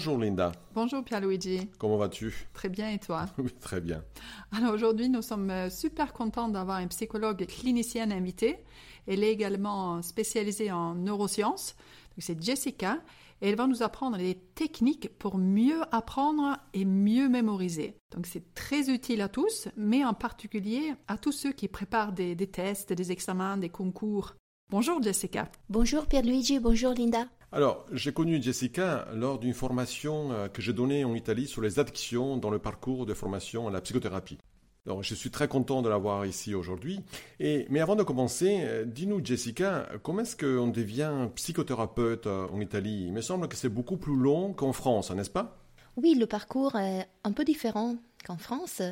Bonjour Linda. Bonjour Pierluigi. Comment vas-tu? Très bien et toi? Oui, très bien. Alors aujourd'hui, nous sommes euh, super contents d'avoir un psychologue clinicienne invité. Elle est également spécialisée en neurosciences. C'est Jessica et elle va nous apprendre des techniques pour mieux apprendre et mieux mémoriser. Donc c'est très utile à tous, mais en particulier à tous ceux qui préparent des, des tests, des examens, des concours. Bonjour Jessica. Bonjour Pierluigi, bonjour Linda. Alors, j'ai connu Jessica lors d'une formation euh, que j'ai donnée en Italie sur les addictions dans le parcours de formation à la psychothérapie. Donc, je suis très content de l'avoir ici aujourd'hui. Et, mais avant de commencer, euh, dis-nous, Jessica, comment est-ce qu'on devient psychothérapeute euh, en Italie? Il me semble que c'est beaucoup plus long qu'en France, n'est-ce pas? Oui, le parcours est un peu différent qu'en France.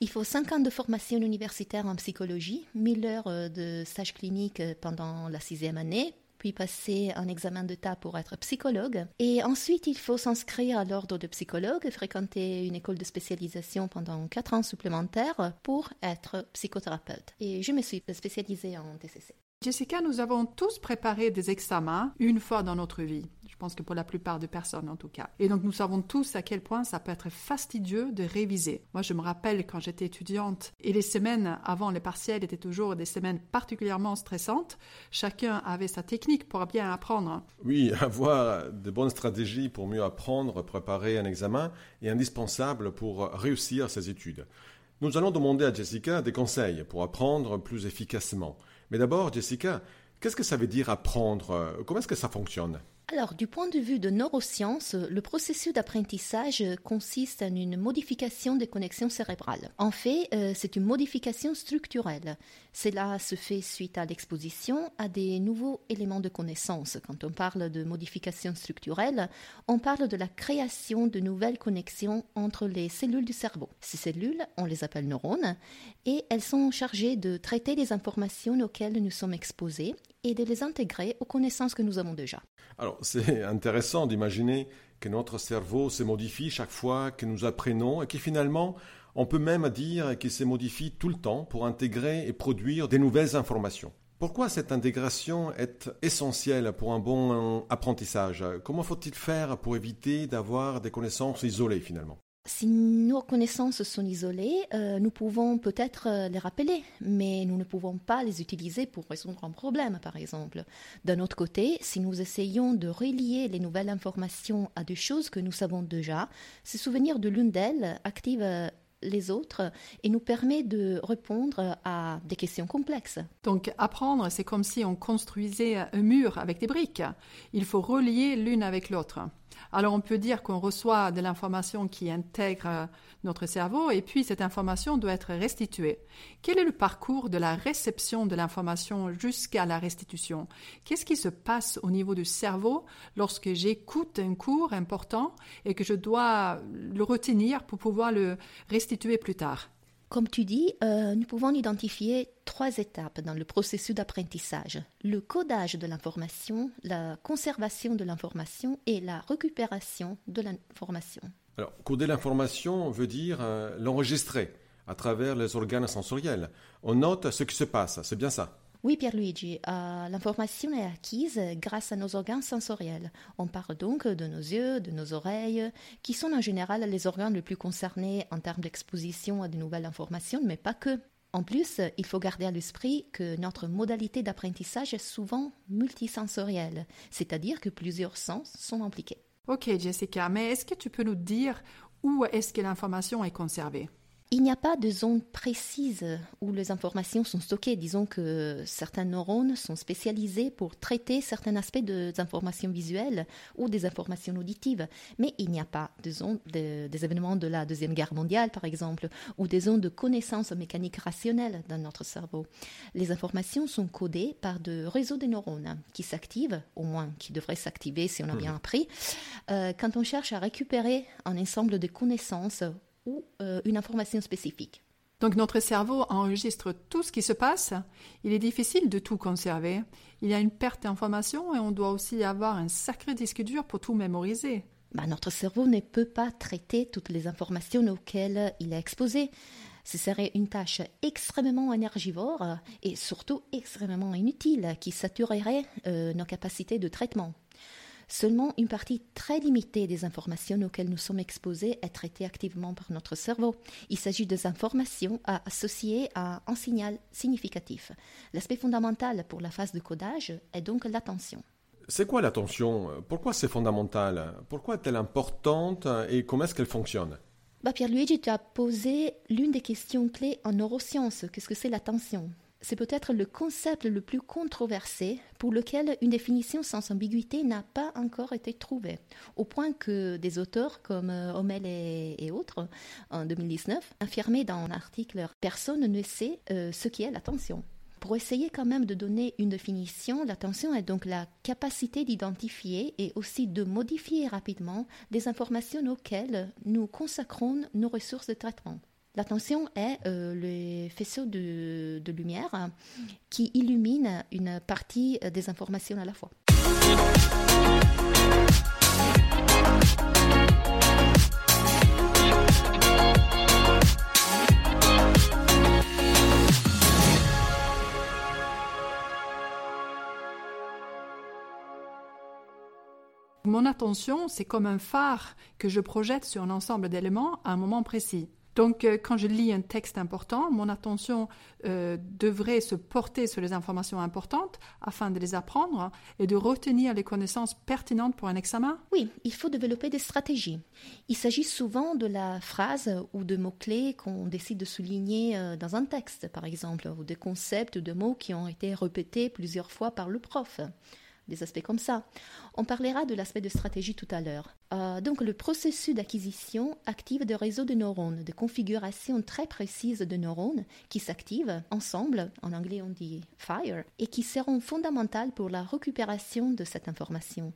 Il faut 5 ans de formation universitaire en psychologie, 1000 heures de stage clinique pendant la sixième année, puis passer un examen d'état pour être psychologue. Et ensuite, il faut s'inscrire à l'ordre de psychologue, fréquenter une école de spécialisation pendant 4 ans supplémentaires pour être psychothérapeute. Et je me suis spécialisée en TCC. Jessica, nous avons tous préparé des examens une fois dans notre vie. Je pense que pour la plupart des personnes en tout cas. Et donc nous savons tous à quel point ça peut être fastidieux de réviser. Moi je me rappelle quand j'étais étudiante et les semaines avant les partiels étaient toujours des semaines particulièrement stressantes. Chacun avait sa technique pour bien apprendre. Oui, avoir de bonnes stratégies pour mieux apprendre, préparer un examen est indispensable pour réussir ses études. Nous allons demander à Jessica des conseils pour apprendre plus efficacement. Mais d'abord, Jessica, qu'est-ce que ça veut dire apprendre? Comment est-ce que ça fonctionne? Alors, du point de vue de neurosciences, le processus d'apprentissage consiste en une modification des connexions cérébrales. En fait, euh, c'est une modification structurelle. Cela se fait suite à l'exposition à des nouveaux éléments de connaissance. Quand on parle de modification structurelle, on parle de la création de nouvelles connexions entre les cellules du cerveau. Ces cellules, on les appelle neurones, et elles sont chargées de traiter les informations auxquelles nous sommes exposés et de les intégrer aux connaissances que nous avons déjà. Alors, c'est intéressant d'imaginer que notre cerveau se modifie chaque fois que nous apprenons et que finalement, on peut même dire qu'il se modifie tout le temps pour intégrer et produire des nouvelles informations. Pourquoi cette intégration est essentielle pour un bon apprentissage? Comment faut-il faire pour éviter d'avoir des connaissances isolées finalement? Si nos connaissances sont isolées, euh, nous pouvons peut-être euh, les rappeler, mais nous ne pouvons pas les utiliser pour résoudre un problème, par exemple. D'un autre côté, si nous essayons de relier les nouvelles informations à des choses que nous savons déjà, se souvenir de l'une d'elles active euh, les autres et nous permet de répondre à des questions complexes. Donc apprendre, c'est comme si on construisait un mur avec des briques. Il faut relier l'une avec l'autre. Alors on peut dire qu'on reçoit de l'information qui intègre notre cerveau et puis cette information doit être restituée. Quel est le parcours de la réception de l'information jusqu'à la restitution? Qu'est-ce qui se passe au niveau du cerveau lorsque j'écoute un cours important et que je dois le retenir pour pouvoir le restituer plus tard? Comme tu dis, euh, nous pouvons identifier trois étapes dans le processus d'apprentissage. Le codage de l'information, la conservation de l'information et la récupération de l'information. Alors, coder l'information veut dire euh, l'enregistrer à travers les organes sensoriels. On note ce qui se passe, c'est bien ça? Oui, Pierluigi, euh, l'information est acquise grâce à nos organes sensoriels. On parle donc de nos yeux, de nos oreilles, qui sont en général les organes les plus concernés en termes d'exposition à de nouvelles informations, mais pas que. En plus, il faut garder à l'esprit que notre modalité d'apprentissage est souvent multisensorielle, c'est-à-dire que plusieurs sens sont impliqués. Ok, Jessica, mais est-ce que tu peux nous dire où est-ce que l'information est conservée? Il n'y a pas de zone précise où les informations sont stockées. Disons que certains neurones sont spécialisés pour traiter certains aspects des informations visuelles ou des informations auditives. Mais il n'y a pas de zone des événements de la Deuxième Guerre mondiale, par exemple, ou des zones de connaissances mécaniques rationnelles dans notre cerveau. Les informations sont codées par de réseaux de neurones qui s'activent, au moins qui devraient s'activer si on a bien hmm. appris, euh, quand on cherche à récupérer un ensemble de connaissances ou euh, une information spécifique. Donc notre cerveau enregistre tout ce qui se passe. Il est difficile de tout conserver. Il y a une perte d'information et on doit aussi avoir un sacré disque dur pour tout mémoriser. Bah, notre cerveau ne peut pas traiter toutes les informations auxquelles il est exposé. Ce serait une tâche extrêmement énergivore et surtout extrêmement inutile qui saturerait euh, nos capacités de traitement. Seulement une partie très limitée des informations auxquelles nous sommes exposés est traitée activement par notre cerveau. Il s'agit des informations à associer à un signal significatif. L'aspect fondamental pour la phase de codage est donc l'attention. C'est quoi l'attention? Pourquoi c'est fondamental? Pourquoi est-elle importante et comment est-ce qu'elle fonctionne? Bah, Pierre-Luigi, tu as posé l'une des questions clés en neurosciences. Qu'est-ce que c'est l'attention? C'est peut-être le concept le plus controversé pour lequel une définition sans ambiguïté n'a pas encore été trouvée, au point que des auteurs comme Hommel euh, et, autres, en 2019, affirmaient dans un article Personne ne sait euh, ce qui est l'attention. Pour essayer quand même de donner une définition, l'attention est donc la capacité d'identifier et aussi de modifier rapidement des informations auxquelles nous consacrons nos ressources de traitement. L'attention est euh, le faisceau de, de, lumière qui illumine une partie des informations à la fois. Mon attention, c'est comme un phare que je projette sur un ensemble d'éléments à un moment précis. Donc, euh, quand je lis un texte important, mon attention euh, devrait se porter sur les informations importantes afin de les apprendre et de retenir les connaissances pertinentes pour un examen. Oui, il faut développer des stratégies. Il s'agit souvent de la phrase ou de mots-clés qu'on décide de souligner euh, dans un texte, par exemple, ou des concepts de mots qui ont été répétés plusieurs fois par le prof des aspects comme ça. On parlera de l'aspect de stratégie tout à l'heure. Euh, donc le processus d'acquisition active des réseaux de neurones, de configurations très précises de neurones qui s'activent ensemble, en anglais on dit fire, et qui seront fondamentales pour la récupération de cette information.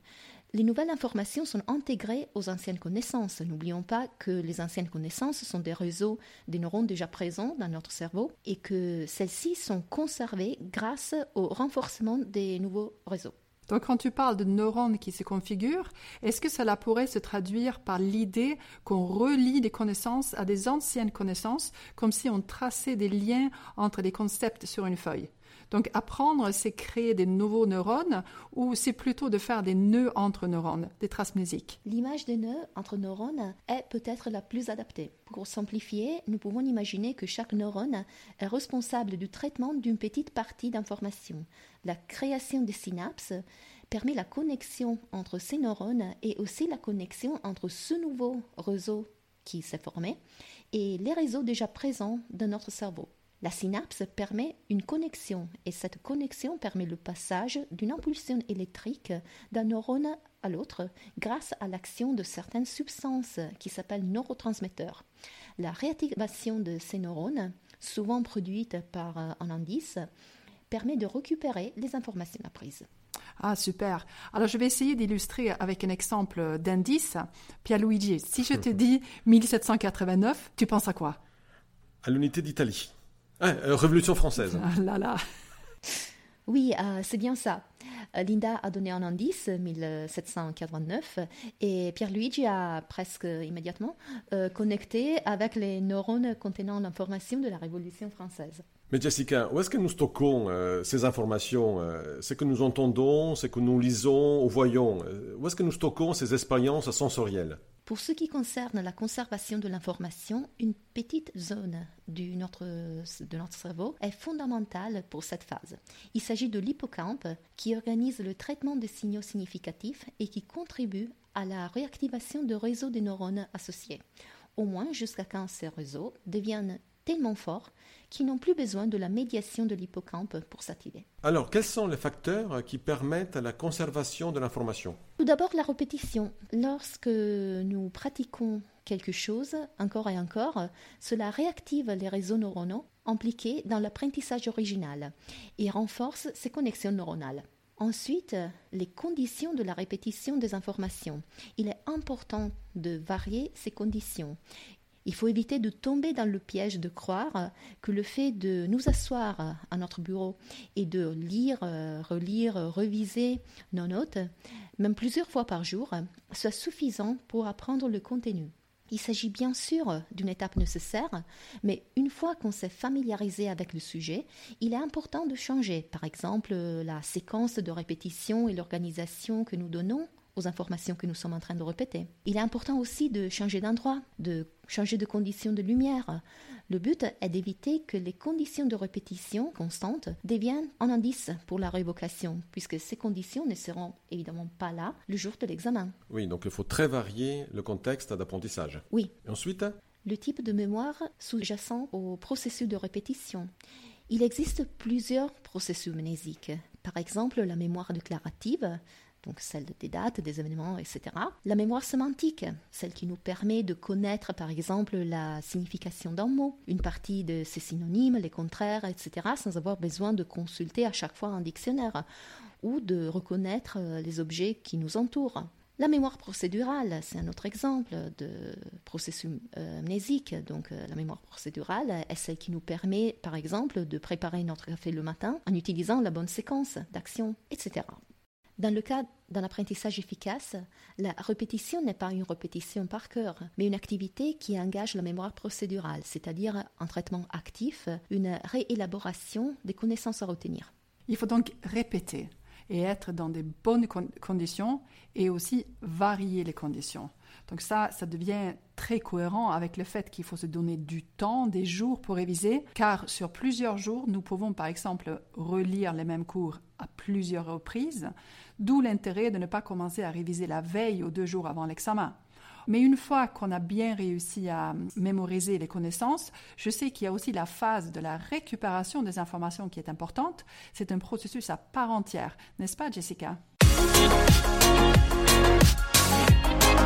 Les nouvelles informations sont intégrées aux anciennes connaissances. N'oublions pas que les anciennes connaissances sont des réseaux des neurones déjà présents dans notre cerveau et que celles-ci sont conservées grâce au renforcement des nouveaux réseaux. Donc quand tu parles de neurones qui se configurent, est-ce que cela pourrait se traduire par l'idée qu'on relie des connaissances à des anciennes connaissances, comme si on traçait des liens entre des concepts sur une feuille? Donc apprendre, c'est créer des nouveaux neurones ou c'est plutôt de faire des nœuds entre neurones, des traces musiques L'image des nœuds entre neurones est peut-être la plus adaptée. Pour simplifier, nous pouvons imaginer que chaque neurone est responsable du traitement d'une petite partie d'information. La création des synapses permet la connexion entre ces neurones et aussi la connexion entre ce nouveau réseau qui s'est formé et les réseaux déjà présents dans notre cerveau. La synapse permet une connexion et cette connexion permet le passage d'une impulsion électrique d'un neurone à l'autre grâce à l'action de certaines substances qui s'appellent neurotransmetteurs. La réactivation de ces neurones, souvent produite par euh, un indice, permet de récupérer les informations apprises. Ah, super. Alors, je vais essayer d'illustrer avec un exemple d'indice. Pierre-Luigi, si je te dis 1789, tu penses à quoi? À l'unité d'Italie. Ah, Révolution française. Ah là là. Oui, euh, c'est bien ça. Euh, Linda a donné un indice, 1789, et Pierre-Luigi a presque immédiatement connecté avec les neurones contenant l'information de la Révolution française. Mais Jessica, où est-ce que nous stockons ces informations C'est que nous entendons, c'est que nous lisons ou voyons. où est-ce que nous stockons ces expériences sensorielles? Pour ce qui concerne la conservation de l'information, une petite zone de notre cerveau est fondamentale pour cette phase. Il s'agit de l'hippocampe qui organise le traitement des signaux significatifs et qui contribue à la réactivation de réseaux de neurones associés, au moins jusqu'à quand ces réseaux deviennent tellement forts qui n'ont plus besoin de la médiation de l'hippocampe pour s'activer. Alors, quels sont les facteurs qui permettent la conservation de l'information? Tout d'abord, la répétition. Lorsque nous pratiquons quelque chose encore et encore, cela réactive les réseaux neuronaux impliqués dans l'apprentissage original et renforce ces connexions neuronales. Ensuite, les conditions de la répétition des informations. Il est important de varier ces conditions il faut éviter de tomber dans le piège de croire que le fait de nous asseoir à notre bureau et de lire, relire, reviser nos notes, même plusieurs fois par jour, soit suffisant pour apprendre le contenu. Il s'agit bien sûr d'une étape nécessaire, mais une fois qu'on s'est familiarisé avec le sujet, il est important de changer, par exemple, la séquence de répétition et l'organisation que nous donnons aux informations que nous sommes en train de répéter. Il est important aussi de changer d'endroit, de changer de conditions de lumière. Le but est d'éviter que les conditions de répétition constantes deviennent un indice pour la révocation, puisque ces conditions ne seront évidemment pas là le jour de l'examen. Oui, donc il faut très varier le contexte d'apprentissage. Oui. Et ensuite? Le type de mémoire sous-jacent au processus de répétition. Il existe plusieurs processus mnésiques. Par exemple, la mémoire déclarative, donc celle des dates, des événements, etc. La mémoire sémantique, celle qui nous permet de connaître par exemple la signification d'un mot, une partie de ses synonymes, les contraires, etc., sans avoir besoin de consulter à chaque fois un dictionnaire ou de reconnaître euh, les objets qui nous entourent. La mémoire procédurale, c'est un autre exemple de processus euh, amnésique. Donc, euh, la mémoire procédurale est celle qui nous permet, par exemple, de préparer notre café le matin en utilisant la bonne séquence d'actions, etc. Dans le cas d'un apprentissage efficace, la répétition n'est pas une répétition par cœur, mais une activité qui engage la mémoire procédurale, c'est-à-dire un traitement actif, une réélaboration des connaissances à retenir. Il faut donc répéter et être dans des bonnes conditions et aussi varier les conditions. Donc ça, ça devient très cohérent avec le fait qu'il faut se donner du temps, des jours pour réviser, car sur plusieurs jours, nous pouvons par exemple relire les mêmes cours à plusieurs reprises, d'où l'intérêt de ne pas commencer à réviser la veille ou deux jours avant l'examen. Mais une fois qu'on a bien réussi à mémoriser les connaissances, je sais qu'il y a aussi la phase de la récupération des informations qui est importante. C'est un processus à part entière, n'est-ce pas Jessica?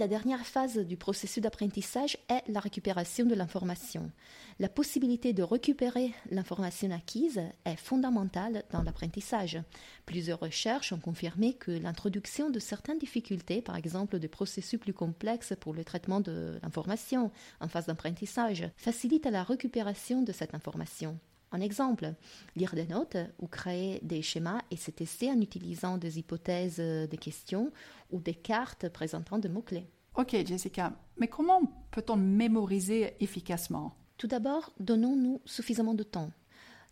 La dernière phase du processus d'apprentissage est la récupération de l'information. La possibilité de récupérer l'information acquise est fondamentale dans l'apprentissage. Plusieurs recherches ont confirmé que l'introduction de certaines difficultés, par exemple des processus plus complexes pour le traitement de l'information en phase d'apprentissage, facilite la récupération de cette information. Un exemple, lire des notes ou créer des schémas et se tester en utilisant des hypothèses des questions ou des cartes présentant des mots-clés. Ok, Jessica, mais comment peut-on mémoriser efficacement? Tout d'abord, donnons-nous suffisamment de temps.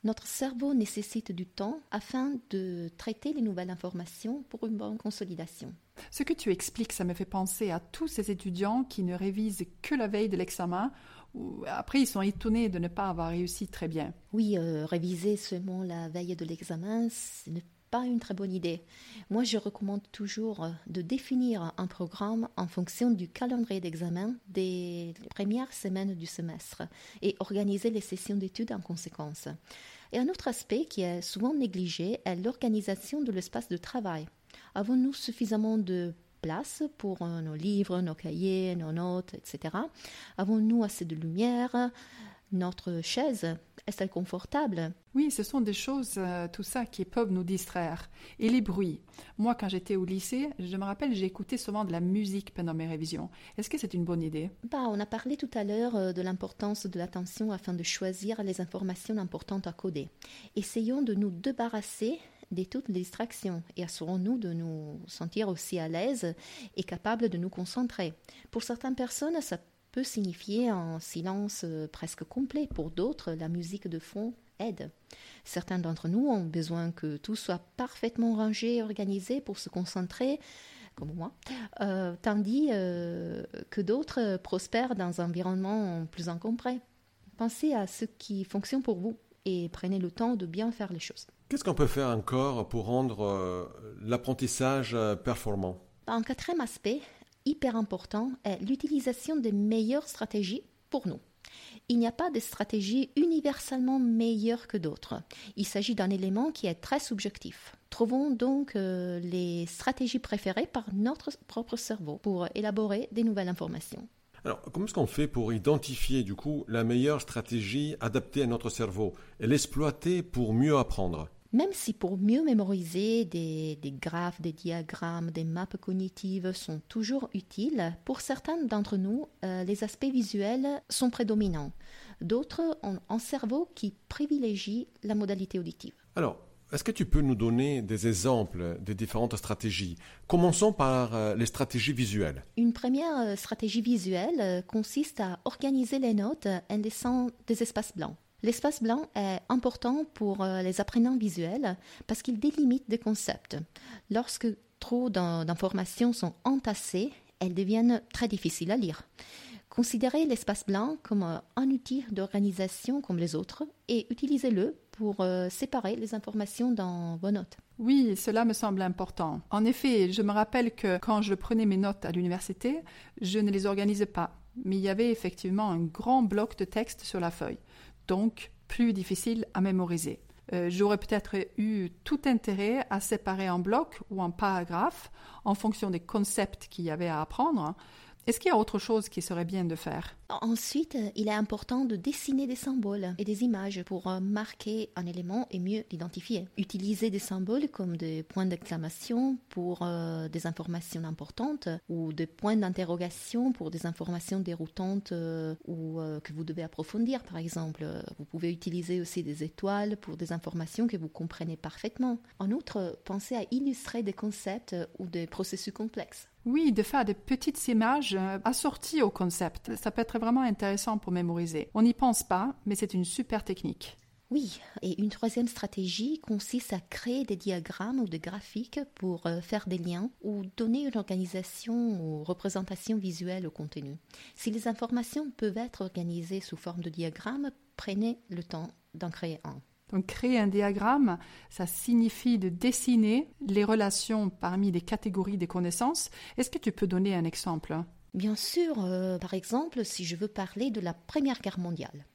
Notre cerveau nécessite du temps afin de traiter les nouvelles informations pour une bonne consolidation. Ce que tu expliques, ça me fait penser à tous ces étudiants qui ne révisent que la veille de l'examen après, ils sont étonnés de ne pas avoir réussi très bien. Oui, euh, réviser seulement la veille de l'examen, ce n'est pas une très bonne idée. Moi, je recommande toujours euh, de définir un programme en fonction du calendrier d'examen des premières semaines du semestre et organiser les sessions d'études en conséquence. Et un autre aspect qui est souvent négligé est l'organisation de l'espace de travail. Avons-nous suffisamment de place pour euh, nos livres, nos cahiers, nos notes, etc. Avons-nous assez de lumière? Notre chaise est-elle confortable? Oui, ce sont des choses, euh, tout ça, qui peuvent nous distraire. Et les bruits. Moi, quand j'étais au lycée, je me rappelle, j'ai écouté souvent de la musique pendant mes révisions. Est-ce que c'est une bonne idée? Bah, On a parlé tout à l'heure euh, de l'importance de l'attention afin de choisir les informations importantes à coder. Essayons de nous débarrasser de toutes les distractions et assurons-nous de nous sentir aussi à l'aise et capables de nous concentrer. Pour certaines personnes, ça peut signifier un silence euh, presque complet. Pour d'autres, la musique de fond aide. Certains d'entre nous ont besoin que tout soit parfaitement rangé et organisé pour se concentrer, comme moi, euh, tandis euh, que d'autres prospèrent dans un environnement plus encombré. Pensez à ce qui fonctionne pour vous et prenez le temps de bien faire les choses. Qu'est-ce qu'on peut faire encore pour rendre l'apprentissage performant? Un quatrième aspect hyper important est l'utilisation des meilleures stratégies pour nous. Il n'y a pas de stratégie universellement meilleure que d'autres. Il s'agit d'un élément qui est très subjectif. Trouvons donc euh, les stratégies préférées par notre propre cerveau pour élaborer des nouvelles informations. Alors, comment est-ce qu'on fait pour identifier du coup la meilleure stratégie adaptée à notre cerveau et l'exploiter pour mieux apprendre? Même si pour mieux mémoriser, des, graphes, des diagrammes, des maps cognitives sont toujours utiles, pour certains d'entre nous, euh, les aspects visuels sont prédominants. D'autres ont un cerveau qui privilégie la modalité auditive. Alors, Est-ce que tu peux nous donner des exemples des différentes stratégies? Commençons par euh, les stratégies visuelles. Une première euh, stratégie visuelle euh, consiste à organiser les notes en laissant des espaces blancs. L'espace blanc est important pour les apprenants visuels parce qu'il délimite des concepts. Lorsque trop d'informations sont entassées, elles deviennent très difficiles à lire. Considérez l'espace blanc comme un outil d'organisation comme les autres et utilisez-le pour euh, séparer les informations dans vos notes. Oui, cela me semble important. En effet, je me rappelle que quand je prenais mes notes à l'université, je ne les organisais pas, mais il y avait effectivement un grand bloc de texte sur la feuille, donc plus difficile à mémoriser. Euh, j'aurais peut-être eu tout intérêt à séparer en blocs ou en paragraphes en fonction des concepts qu'il y avait à apprendre, est-ce qu'il y a autre chose qui serait bien de faire? Ensuite, il est important de dessiner des symboles et des images pour euh, marquer un élément et mieux l'identifier. Utiliser des symboles comme des points d'exclamation pour euh, des informations importantes ou des points d'interrogation pour des informations déroutantes euh, ou que vous devez approfondir, par exemple. Vous pouvez utiliser aussi des étoiles pour des informations que vous comprenez parfaitement. En outre, pensez à illustrer des concepts ou des processus complexes. Oui, de faire des petites images euh, assorties au concept. Ça peut être vraiment intéressant pour mémoriser. On n'y pense pas, mais c'est une super technique. Oui, et une troisième stratégie consiste à créer des diagrammes ou des graphiques pour euh, faire des liens ou donner une organisation ou représentation visuelle au contenu. Si les informations peuvent être organisées sous forme de diagrammes, prenez le temps d'en créer un. Donc créer un diagramme, ça signifie de dessiner les relations parmi les catégories des connaissances. Est-ce que tu peux donner un exemple? Bien sûr, euh, par exemple, si je veux parler de la Première Guerre mondiale,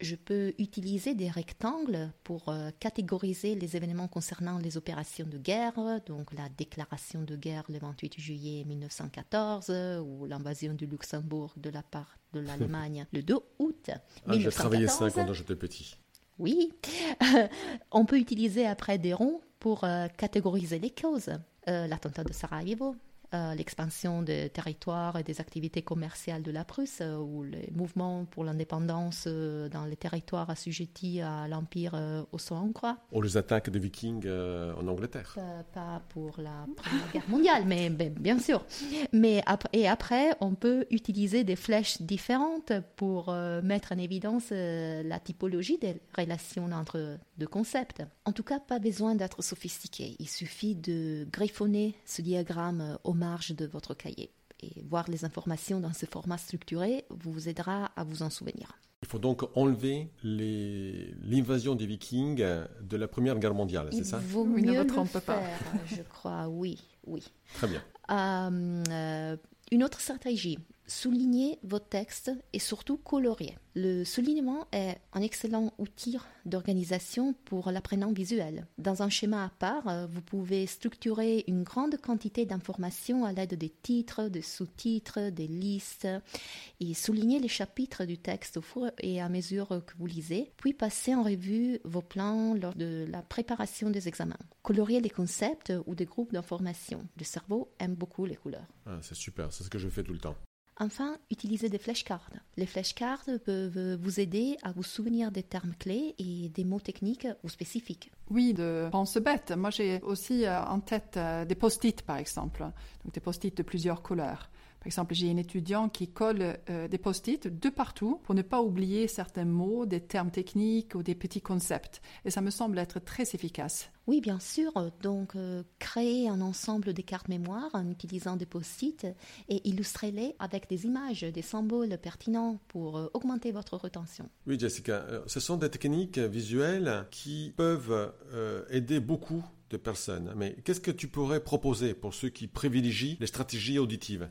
je peux utiliser des rectangles pour euh, catégoriser les événements concernant les opérations de guerre, donc la déclaration de guerre le 28 juillet 1914 ou l'invasion du Luxembourg de la part de l'Allemagne le 2 août. Ah, J'ai travaillé ça quand j'étais petit. Oui, on peut utiliser après des ronds pour euh, catégoriser les causes. Euh, l'attentat de Sarajevo, euh, l'expansion des territoires et des activités commerciales de la Prusse euh, ou les mouvements pour l'indépendance euh, dans les territoires assujettis à l'Empire austro-hongrois. Ou les attaques des Vikings en Angleterre. Pas, pour la Première Guerre mondiale, mais, bien sûr. Mais et après, on peut utiliser des flèches différentes pour mettre en évidence la typologie des relations entre deux concepts. En tout cas, pas besoin d'être sophistiqué. Il suffit de griffonner ce diagramme au marge de votre cahier. Et voir les informations dans ce format structuré vous aidera à vous en souvenir. Il faut donc enlever l'invasion des Vikings de la Première Guerre mondiale, c'est ça vaut mieux ne le faire, pas. je crois, oui, oui. Très bien. Euh, euh, une autre stratégie, souligner vos textes et surtout colorier. Le soulignement est un excellent outil d'organisation pour l'apprenant visuel. Dans un schéma à part, vous pouvez structurer une grande quantité d'informations à l'aide des titres, des sous-titres, des listes et souligner les chapitres du texte au fur et à mesure que vous lisez, puis passer en revue vos plans lors de la préparation des examens. Colorier les concepts ou des groupes d'informations. Le cerveau aime beaucoup les couleurs. Ah, c'est super, c'est ce que je fais tout le temps. Enfin, utilisez des flashcards. Les flashcards peuvent vous aider à vous souvenir des termes clés et des mots techniques ou spécifiques. Oui, de pense bête. Moi, j'ai aussi euh, en tête euh, des post-it, par exemple. Donc, des post-it de plusieurs couleurs. Par exemple, j'ai un étudiant qui colle euh, des post-it de partout pour ne pas oublier certains mots, des termes techniques ou des petits concepts. Et ça me semble être très efficace. Oui, bien sûr. Donc, euh, créer un ensemble de cartes mémoire en utilisant des post-it et illustrer-les avec des images, des symboles pertinents pour euh, augmenter votre retention. Oui, Jessica, ce sont des techniques visuelles qui peuvent aider beaucoup de personnes. Mais qu'est-ce que tu pourrais proposer pour ceux qui privilégient les stratégies auditives?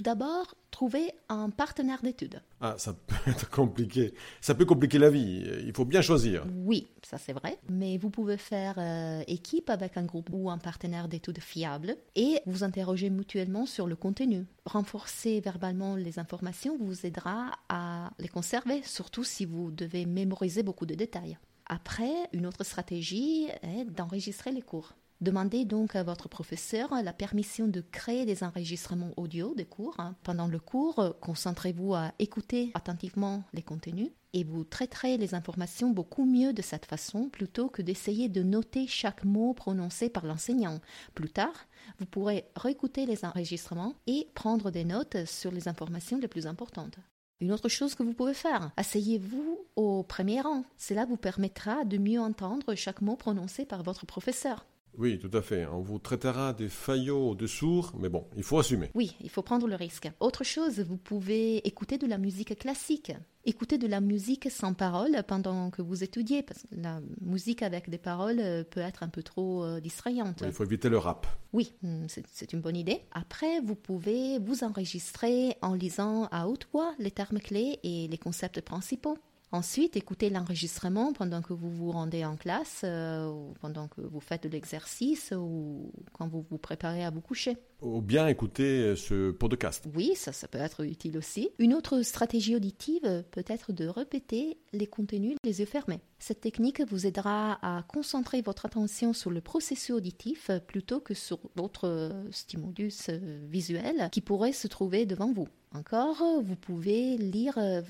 tout d'abord, trouver un partenaire d'études. Ah, ça peut être compliqué. Ça peut compliquer la vie. Il faut bien choisir. Oui, ça c'est vrai. Mais vous pouvez faire euh, équipe avec un groupe ou un partenaire d'études fiable et vous interroger mutuellement sur le contenu. Renforcer verbalement les informations vous aidera à les conserver, surtout si vous devez mémoriser beaucoup de détails. Après, une autre stratégie est d'enregistrer les cours. Demandez donc à votre professeur la permission de créer des enregistrements audio des cours. Pendant le cours, concentrez-vous à écouter attentivement les contenus et vous traiterez les informations beaucoup mieux de cette façon plutôt que d'essayer de noter chaque mot prononcé par l'enseignant. Plus tard, vous pourrez réécouter les enregistrements et prendre des notes sur les informations les plus importantes. Une autre chose que vous pouvez faire, asseyez-vous au premier rang. Cela vous permettra de mieux entendre chaque mot prononcé par votre professeur. Oui, tout à fait. On vous traitera des faillots de sourds, mais bon, il faut assumer. Oui, il faut prendre le risque. Autre chose, vous pouvez écouter de la musique classique. Écoutez de la musique sans paroles pendant que vous étudiez, parce que la musique avec des paroles peut être un peu trop euh, distrayante. il faut éviter le rap. Oui, hmm, c'est une bonne idée. Après, vous pouvez vous enregistrer en lisant à haute voix les termes clés et les concepts principaux. Ensuite, écoutez l'enregistrement pendant que vous vous rendez en classe, euh, ou pendant que vous faites de l'exercice ou quand vous vous préparez à vous coucher. Ou bien écouter ce podcast. Oui, ça, ça peut être utile aussi. Une autre stratégie auditive peut être de répéter les contenus les yeux fermés. Cette technique vous aidera à concentrer votre attention sur le processus auditif plutôt que sur d'autres stimulus euh, visuels qui pourraient se trouver devant vous. Encore, vous pouvez lire euh,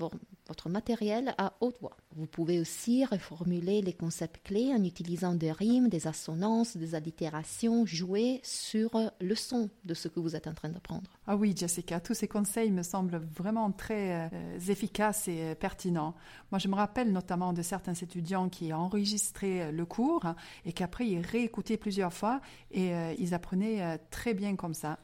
votre matériel à haute voix. Vous pouvez aussi reformuler les concepts clés en utilisant des rimes, des assonances, des allitérations, jouer sur le son de ce que vous êtes en train d'apprendre. Ah oui, Jessica, tous ces conseils me semblent vraiment très euh, efficaces et euh, pertinents. Moi, je me rappelle notamment de certains étudiants qui enregistraient le cours et qu'après ils réécoutaient plusieurs fois et ils apprenaient très bien comme ça.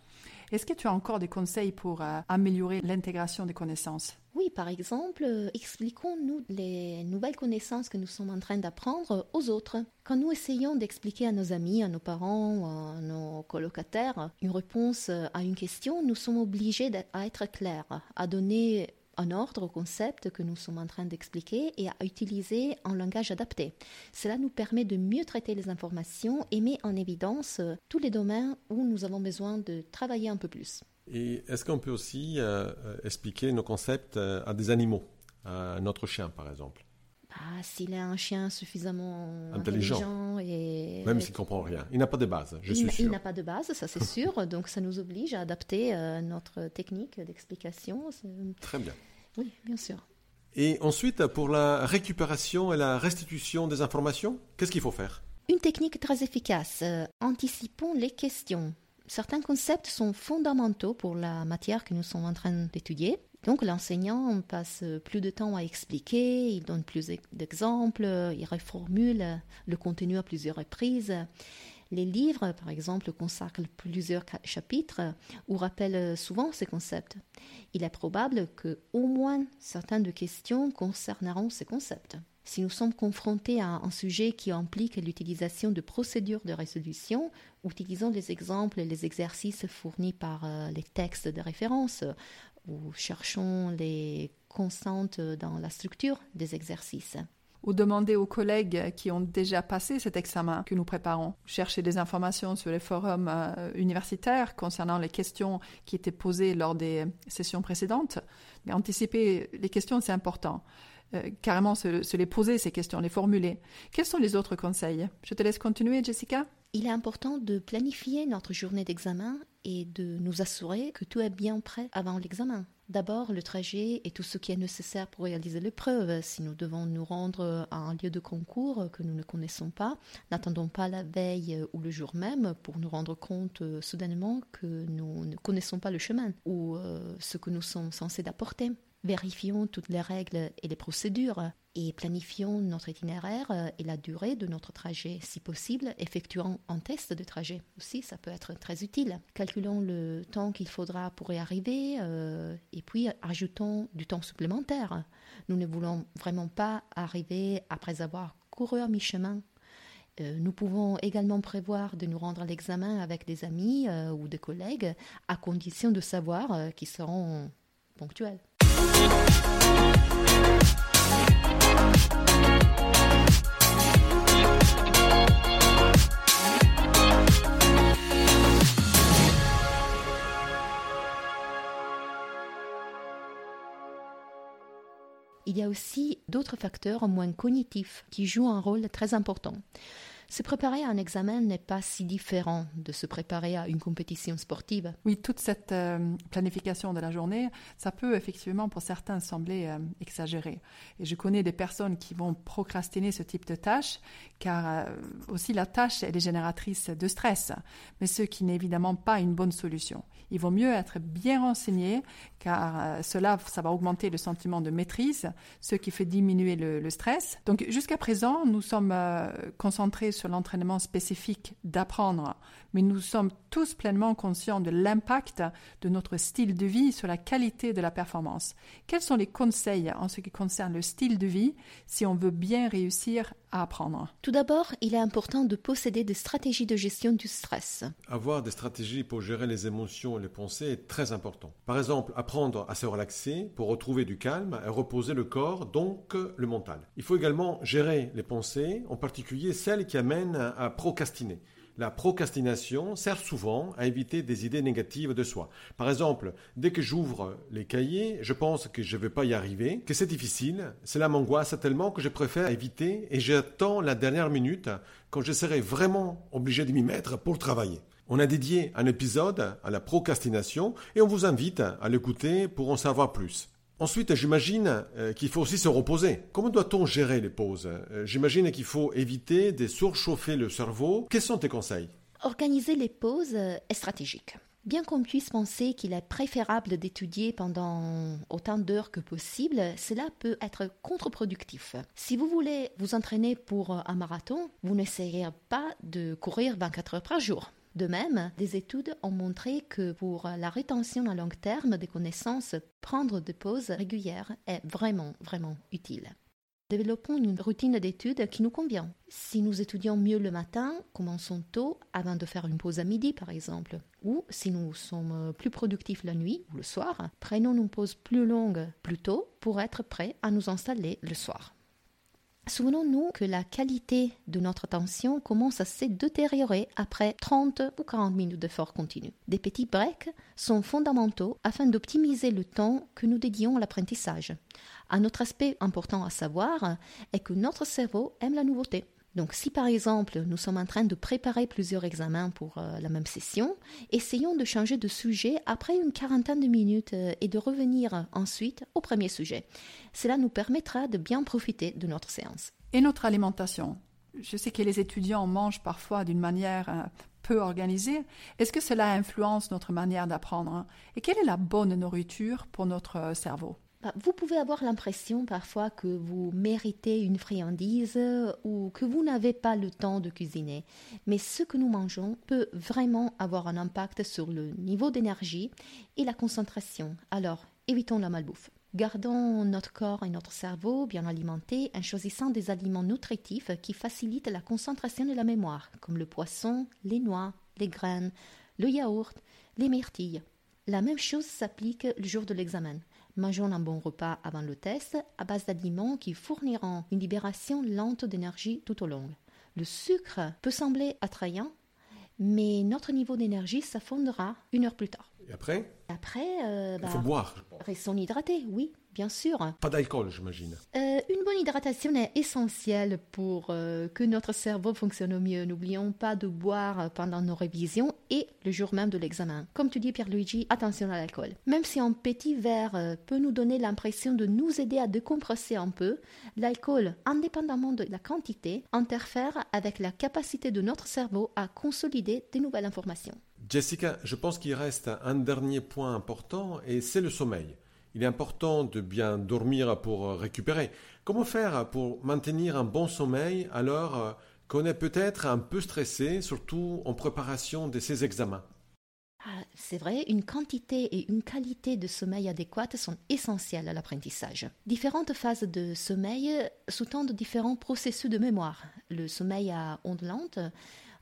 Est-ce que tu as encore des conseils pour euh, améliorer l'intégration des connaissances? Oui, par exemple, euh, expliquons-nous les nouvelles connaissances que nous sommes en train d'apprendre aux autres. Quand nous essayons d'expliquer à nos amis, à nos parents, à nos colocataires une réponse à une question, nous sommes obligés d'être clairs, à donner un ordre au concept que nous sommes en train d'expliquer et à utiliser un langage adapté. Cela nous permet de mieux traiter les informations et met en évidence euh, tous les domaines où nous avons besoin de travailler un peu plus. Et est-ce qu'on peut aussi euh, euh, expliquer nos concepts à des animaux, à notre chien par exemple? Ah, s'il est un chien suffisamment intelligent, et même s'il comprend rien, il n'a pas de base, je suis sûr. Il n'a pas de base, ça c'est sûr. donc ça nous oblige à adapter notre technique d'explication. Très bien. Oui, bien sûr. Et ensuite, pour la récupération et la restitution des informations, qu'est-ce qu'il faut faire? Une technique très efficace. Euh, anticipons les questions. Certains concepts sont fondamentaux pour la matière que nous sommes en train d'étudier. Donc l'enseignant passe plus de temps à expliquer, il donne plus d'exemples, il reformule le contenu à plusieurs reprises. Les livres, par exemple, consacrent plusieurs chapitres ou rappellent souvent ces concepts. Il est probable que au moins certaines de questions concerneront ces concepts. Si nous sommes confrontés à un sujet qui implique l'utilisation de procédures de résolution, utilisons les exemples et les exercices fournis par euh, les textes de référence ou cherchons les constantes dans la structure des exercices ou demander aux collègues qui ont déjà passé cet examen que nous préparons. Chercher des informations sur les forums euh, universitaires concernant les questions qui étaient posées lors des sessions précédentes. Mais anticiper les questions, c'est important. Euh, carrément se, les poser, ces questions, les formuler. Quels sont les autres conseils? Je te laisse continuer, Jessica? Il est important de planifier notre journée d'examen et de nous assurer que tout est bien prêt avant l'examen. D'abord, le trajet et tout ce qui est nécessaire pour réaliser l'épreuve. Si nous devons nous rendre à un lieu de concours que nous ne connaissons pas, n'attendons pas la veille ou le jour même pour nous rendre compte euh, soudainement que nous ne connaissons pas le chemin ou euh, ce que nous sommes censés apporter. Vérifions toutes les règles et les procédures et planifions notre itinéraire euh, et la durée de notre trajet. Si possible, effectuons un test de trajet aussi, ça peut être très utile. Calculons le temps qu'il faudra pour y arriver euh, et puis ajoutons du temps supplémentaire. Nous ne voulons vraiment pas arriver après avoir couru à mi-chemin. Euh, nous pouvons également prévoir de nous rendre à l'examen avec des amis ou des collègues à condition de savoir qu'ils seront ponctuels. Il y a aussi d'autres facteurs moins cognitifs qui jouent un rôle très important. Se préparer à un examen n'est pas si différent de se préparer à une compétition sportive. Oui, toute cette euh, planification de la journée, ça peut effectivement pour certains sembler euh, exagéré. Et je connais des personnes qui vont procrastiner ce type de tâche, car euh, aussi la tâche, elle est génératrice de stress, mais ce qui n'est évidemment pas une bonne solution. Il vaut mieux être bien renseigné, car cela, ça va augmenter le sentiment de maîtrise, ce qui fait diminuer le, le stress. Donc jusqu'à présent, nous sommes concentrés sur l'entraînement spécifique d'apprendre, mais nous sommes tous pleinement conscients de l'impact de notre style de vie sur la qualité de la performance. Quels sont les conseils en ce qui concerne le style de vie si on veut bien réussir à apprendre? Tout d'abord, il est important de posséder des stratégies de gestion du stress. Avoir des stratégies pour gérer les émotions et les pensées est très important. Par exemple, apprendre à se relaxer pour retrouver du calme et reposer le corps, donc le mental. Il faut également gérer les pensées, en particulier celles qui amènent à procrastiner la procrastination sert souvent à éviter des idées négatives de soi. Par exemple, dès que j'ouvre les cahiers, je pense que je ne vais pas y arriver, que c'est difficile, cela m'angoisse tellement que je préfère éviter et j'attends la dernière minute quand je serai vraiment obligé de m'y mettre pour travailler. On a dédié un épisode à la procrastination et on vous invite à l'écouter pour en savoir plus. Ensuite, j'imagine euh, qu'il faut aussi se reposer. Comment doit-on gérer les pauses? Euh, J'imagine qu'il faut éviter de surchauffer le cerveau. Quels sont tes conseils? Organiser les pauses est stratégique. Bien qu'on puisse penser qu'il est préférable d'étudier pendant autant d'heures que possible, cela peut être contre-productif. Si vous voulez vous entraîner pour un marathon, vous n'essayerez pas de courir 24 heures par jour. De même, des études ont montré que pour la rétention à long terme des connaissances, prendre des pauses régulières est vraiment, vraiment utile. Développons une routine d'études qui nous convient. Si nous étudions mieux le matin, commençons tôt avant de faire une pause à midi par exemple. Ou si nous sommes plus productifs la nuit ou le soir, prenons une pause plus longue plus tôt pour être prêts à nous installer le soir. Souvenons-nous que la qualité de notre attention commence à se détériorer après 30 ou 40 minutes d'effort continu. Des petits breaks sont fondamentaux afin d'optimiser le temps que nous dédions à l'apprentissage. Un autre aspect important à savoir est que notre cerveau aime la nouveauté. Donc si par exemple nous sommes en train de préparer plusieurs examens pour euh, la même session, essayons de changer de sujet après une quarantaine de minutes euh, et de revenir ensuite au premier sujet. Cela nous permettra de bien profiter de notre séance. Et notre alimentation? Je sais que les étudiants mangent parfois d'une manière euh, peu organisée. Est-ce que cela influence notre manière d'apprendre? Et quelle est la bonne nourriture pour notre cerveau? Vous pouvez avoir l'impression parfois que vous méritez une friandise ou que vous n'avez pas le temps de cuisiner. Mais ce que nous mangeons peut vraiment avoir un impact sur le niveau d'énergie et la concentration. Alors, évitons la malbouffe. Gardons notre corps et notre cerveau bien alimentés en choisissant des aliments nutritifs qui facilitent la concentration et la mémoire, comme le poisson, les noix, les graines, le yaourt, les myrtilles. La même chose s'applique le jour de l'examen. Mangeons un bon repas avant le test à base d'aliments qui fourniront une libération lente d'énergie tout au long. Le sucre peut sembler attrayant, mais notre niveau d'énergie s'affondra une heure plus tard. Et après? Après, euh, il faut bah, boire. Restons hydratés, oui bien sûr. Pas d'alcool, j'imagine. Euh, une bonne hydratation est essentielle pour euh, que notre cerveau fonctionne au mieux. N'oublions pas de boire pendant nos révisions et le jour même de l'examen. Comme tu dis, Pierre-Luigi, attention à l'alcool. Même si un petit verre euh, peut nous donner l'impression de nous aider à décompresser un peu, l'alcool, indépendamment de la quantité, interfère avec la capacité de notre cerveau à consolider des nouvelles informations. Jessica, je pense qu'il reste un dernier point important et c'est le sommeil il est important de bien dormir pour récupérer. Comment faire pour maintenir un bon sommeil alors qu'on est peut-être un peu stressé, surtout en préparation de ces examens? Ah, c'est vrai, une quantité et une qualité de sommeil adéquates sont essentielles à l'apprentissage. Différentes phases de sommeil sous-tendent différents processus de mémoire. Le sommeil à ondes lentes,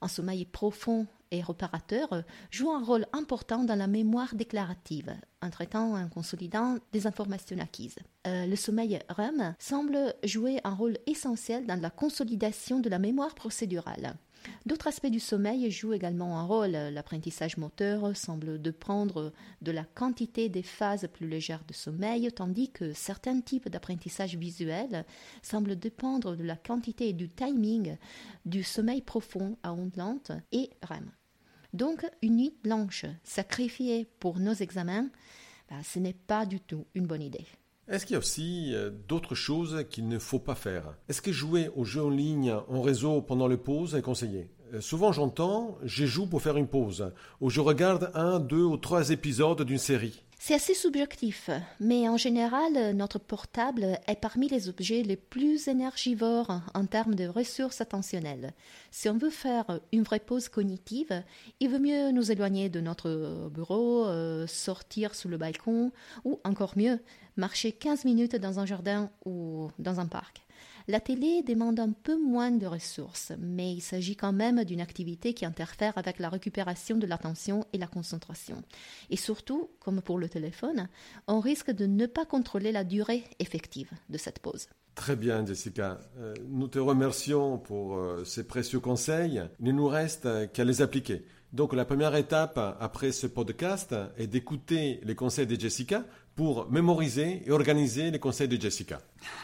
un sommeil profond et réparateur joue un rôle important dans la mémoire déclarative, en traitant et en consolidant des informations acquises. Euh, le sommeil REM semble jouer un rôle essentiel dans la consolidation de la mémoire procédurale. D'autres aspects du sommeil jouent également un rôle. L'apprentissage moteur semble dépendre de la quantité des phases plus légères de sommeil, tandis que certains types d'apprentissage visuel semblent dépendre de la quantité et du timing du sommeil profond à ondes lentes et REM. Donc, une nuit blanche sacrifiée pour nos examens, bah, ce n'est pas du tout une bonne idée. Est-ce qu'il y a aussi euh, d'autres choses qu'il ne faut pas faire? Est-ce que jouer aux jeux en ligne en réseau pendant les pauses est conseillé? Euh, Souvent j'entends, je joue pour faire une pause, ou je regarde un, deux ou trois épisodes d'une série. C'est assez subjectif, mais en général, notre portable est parmi les objets les plus énergivores en termes de ressources attentionnelles. Si on veut faire une vraie pause cognitive, il vaut mieux nous éloigner de notre bureau, euh, sortir sous le balcon, ou encore mieux, marcher 15 minutes dans un jardin ou dans un parc. La télé demande un peu moins de ressources, mais il s'agit quand même d'une activité qui interfère avec la récupération de l'attention et la concentration. Et surtout, comme pour le téléphone, on risque de ne pas contrôler la durée effective de cette pause. Très bien, Jessica. Euh, nous te remercions pour euh, ces précieux conseils. Il ne nous reste qu'à les appliquer. Donc la première étape après ce podcast est d'écouter les conseils de Jessica pour mémoriser et organiser les conseils de Jessica.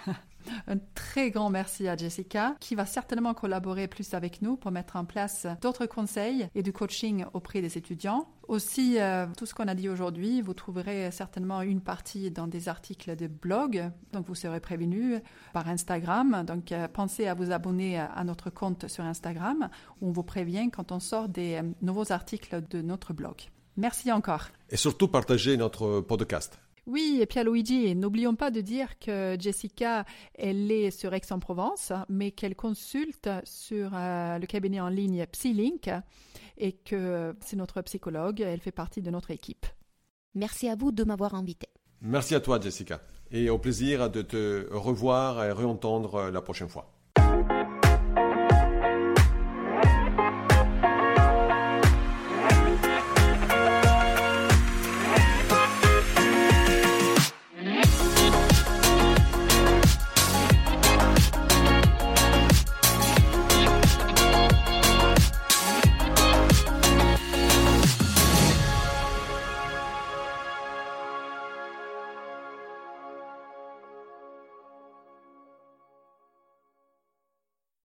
Un très grand merci à Jessica, qui va certainement collaborer plus avec nous pour mettre en place d'autres conseils et du coaching auprès des étudiants. Aussi, euh, tout ce qu'on a dit aujourd'hui, vous trouverez certainement une partie dans des articles de blog, donc vous serez prévenus par Instagram. Donc, euh, pensez à vous abonner à notre compte sur Instagram, où on vous prévient quand on sort des euh, nouveaux articles de notre blog. Merci encore. Et surtout, partagez notre podcast. Oui, et Pierre Luigi, n'oublions pas de dire que Jessica, elle est sur Aix-en-Provence, mais qu'elle consulte sur euh, le cabinet en ligne Psylink et que c'est notre psychologue, elle fait partie de notre équipe. Merci à vous de m'avoir invité. Merci à toi, Jessica, et au plaisir de te revoir et réentendre la prochaine fois.